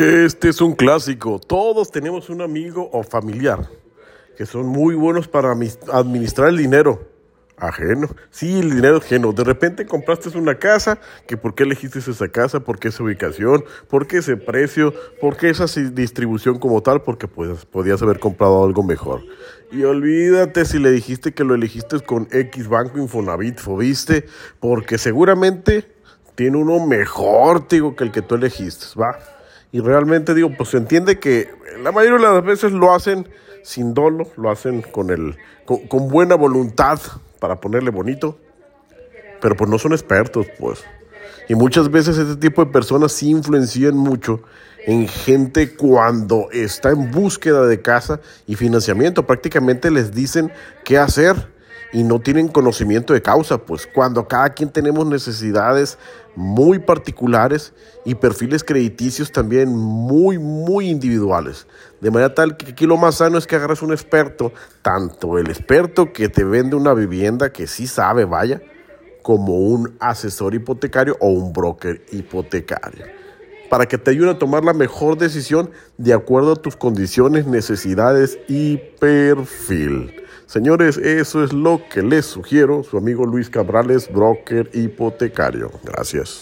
Este es un clásico. Todos tenemos un amigo o familiar que son muy buenos para administrar el dinero ajeno. Sí, el dinero ajeno. De repente compraste una casa, que por qué elegiste esa casa, por qué esa ubicación, por qué ese precio, por qué esa distribución como tal, porque pues, podías haber comprado algo mejor. Y olvídate si le dijiste que lo elegiste con X Banco Infonavit, ¿viste? Porque seguramente tiene uno mejor, digo, que el que tú elegiste, ¿va? Y realmente digo, pues se entiende que la mayoría de las veces lo hacen sin dolo, lo hacen con, el, con, buena voluntad para ponerle bonito, pero pues no son expertos, pues. Y muchas veces este tipo de personas sí influencian mucho en gente cuando está en búsqueda de casa y financiamiento. Prácticamente les dicen qué hacer y no tienen conocimiento de causa, pues cuando cada quien tenemos necesidades muy particulares y perfiles crediticios también muy, muy individuales. De manera tal que aquí lo más sano es que agarres un experto, tanto el experto que te vende una vivienda que sí sabe, vaya, como un asesor hipotecario o un broker hipotecario, para que te ayude a tomar la mejor decisión de acuerdo a tus condiciones, necesidades y perfil. Señores, eso es lo que les sugiero. Su amigo Luis Cabrales, broker hipotecario. Gracias.